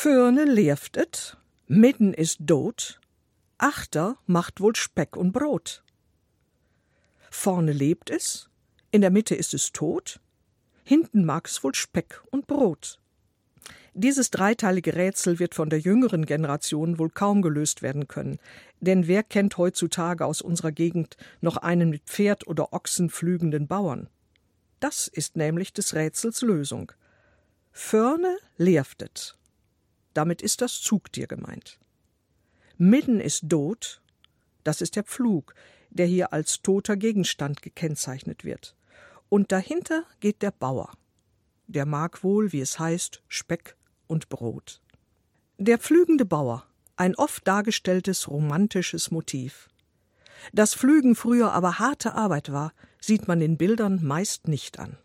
Fürne leeft et, midden ist dot, achter macht wohl Speck und Brot. Vorne lebt es, in der Mitte ist es tot, hinten mag's wohl Speck und Brot. Dieses dreiteilige Rätsel wird von der jüngeren Generation wohl kaum gelöst werden können, denn wer kennt heutzutage aus unserer Gegend noch einen mit Pferd oder Ochsen pflügenden Bauern? Das ist nämlich des Rätsels Lösung. Förne leeftet. Damit ist das Zugtier gemeint. Midden ist Dot, das ist der Pflug, der hier als toter Gegenstand gekennzeichnet wird. Und dahinter geht der Bauer. Der mag wohl, wie es heißt, Speck und Brot. Der pflügende Bauer, ein oft dargestelltes romantisches Motiv. Dass Pflügen früher aber harte Arbeit war, sieht man den Bildern meist nicht an.